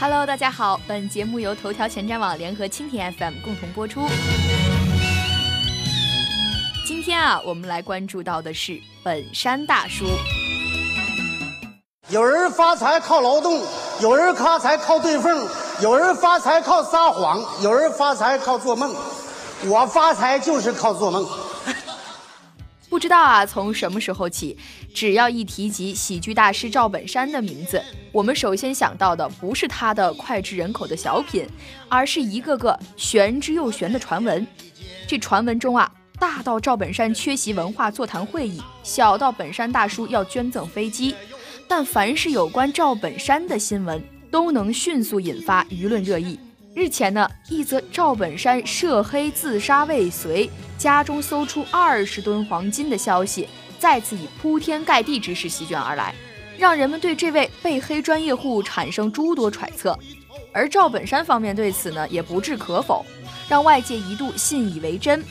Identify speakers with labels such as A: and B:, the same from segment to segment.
A: Hello，大家好，本节目由头条前瞻网联合蜻蜓 FM 共同播出。今天啊，我们来关注到的是本山大叔。
B: 有人发财靠劳动，有人发财靠对缝，有人发财靠撒谎，有人发财靠做梦。我发财就是靠做梦。
A: 不知道啊，从什么时候起，只要一提及喜剧大师赵本山的名字，我们首先想到的不是他的脍炙人口的小品，而是一个个玄之又玄的传闻。这传闻中啊，大到赵本山缺席文化座谈会议，小到本山大叔要捐赠飞机，但凡是有关赵本山的新闻，都能迅速引发舆论热议。日前呢，一则赵本山涉黑自杀未遂，家中搜出二十吨黄金的消息，再次以铺天盖地之势席卷而来，让人们对这位被黑专业户产生诸多揣测。而赵本山方面对此呢，也不置可否，让外界一度信以为真。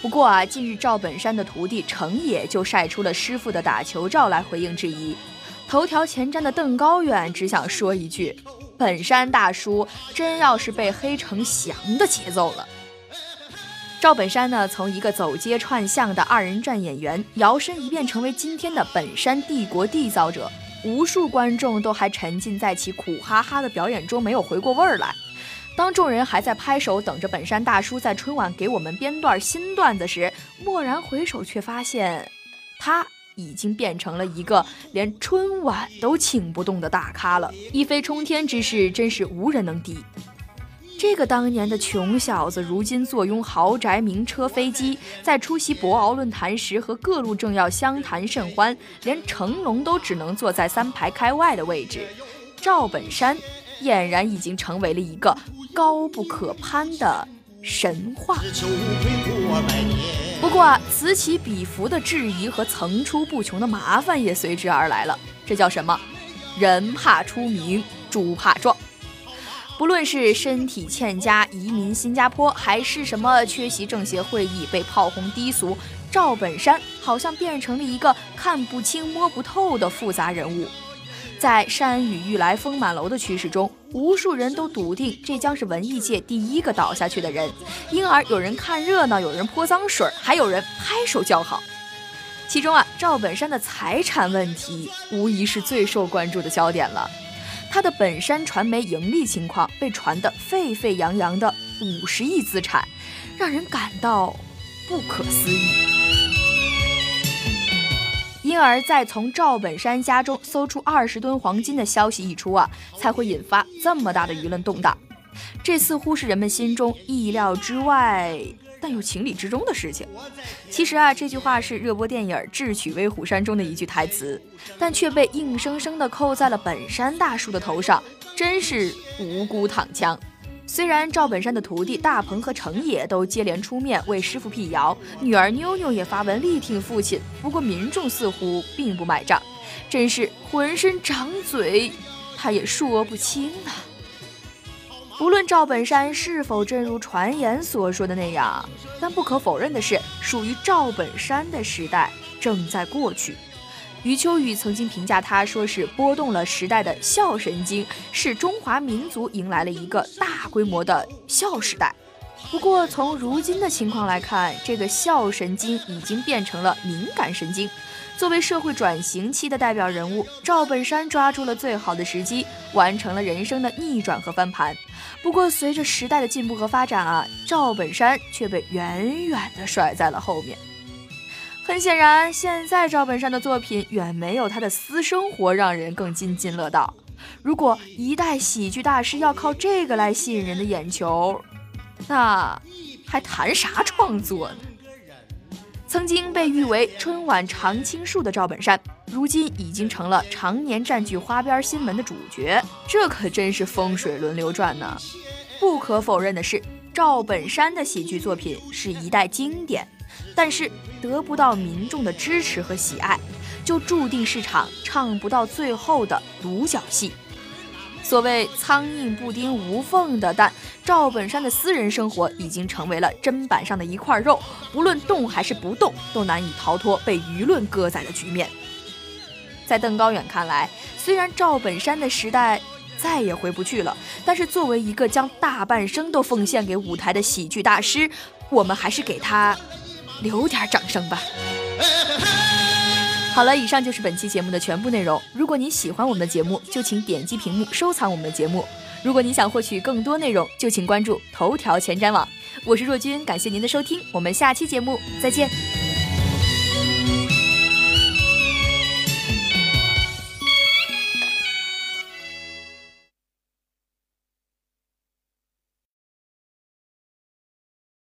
A: 不过啊，近日赵本山的徒弟程野就晒出了师傅的打球照来回应质疑。头条前瞻的邓高远只想说一句。本山大叔真要是被黑成翔的节奏了。赵本山呢，从一个走街串巷的二人转演员，摇身一变成为今天的本山帝国缔造者。无数观众都还沉浸在其苦哈哈的表演中，没有回过味儿来。当众人还在拍手等着本山大叔在春晚给我们编段新段子时，蓦然回首，却发现他。已经变成了一个连春晚都请不动的大咖了，一飞冲天之势真是无人能敌。这个当年的穷小子，如今坐拥豪宅、名车、飞机，在出席博鳌论坛时和各路政要相谈甚欢，连成龙都只能坐在三排开外的位置。赵本山俨然已经成为了一个高不可攀的神话。不过，此起彼伏的质疑和层出不穷的麻烦也随之而来了。这叫什么？人怕出名，猪怕壮。不论是身体欠佳移民新加坡，还是什么缺席政协会议被炮轰低俗，赵本山好像变成了一个看不清摸不透的复杂人物。在山雨欲来风满楼的趋势中，无数人都笃定这将是文艺界第一个倒下去的人，因而有人看热闹，有人泼脏水，还有人拍手叫好。其中啊，赵本山的财产问题无疑是最受关注的焦点了。他的本山传媒盈利情况被传得沸沸扬扬的五十亿资产，让人感到不可思议。因而，在从赵本山家中搜出二十吨黄金的消息一出啊，才会引发这么大的舆论动荡。这似乎是人们心中意料之外，但又情理之中的事情。其实啊，这句话是热播电影《智取威虎山》中的一句台词，但却被硬生生地扣在了本山大叔的头上，真是无辜躺枪。虽然赵本山的徒弟大鹏和程野都接连出面为师傅辟谣，女儿妞妞也发文力挺父亲，不过民众似乎并不买账，真是浑身长嘴，他也说不清啊。无论赵本山是否正如传言所说的那样，但不可否认的是，属于赵本山的时代正在过去。余秋雨曾经评价他说是拨动了时代的笑神经，是中华民族迎来了一个大规模的笑时代。不过从如今的情况来看，这个笑神经已经变成了敏感神经。作为社会转型期的代表人物，赵本山抓住了最好的时机，完成了人生的逆转和翻盘。不过随着时代的进步和发展啊，赵本山却被远远地甩在了后面。很显然，现在赵本山的作品远没有他的私生活让人更津津乐道。如果一代喜剧大师要靠这个来吸引人的眼球，那还谈啥创作呢？曾经被誉为春晚常青树的赵本山，如今已经成了常年占据花边新闻的主角，这可真是风水轮流转呢。不可否认的是，赵本山的喜剧作品是一代经典。但是得不到民众的支持和喜爱，就注定是场唱不到最后的独角戏。所谓苍蝇不叮无缝的蛋，赵本山的私人生活已经成为了砧板上的一块肉，不论动还是不动，都难以逃脱被舆论割宰的局面。在邓高远看来，虽然赵本山的时代再也回不去了。但是作为一个将大半生都奉献给舞台的喜剧大师，我们还是给他留点掌声吧。好了，以上就是本期节目的全部内容。如果您喜欢我们的节目，就请点击屏幕收藏我们的节目。如果您想获取更多内容，就请关注头条前瞻网。我是若君，感谢您的收听，我们下期节目再见。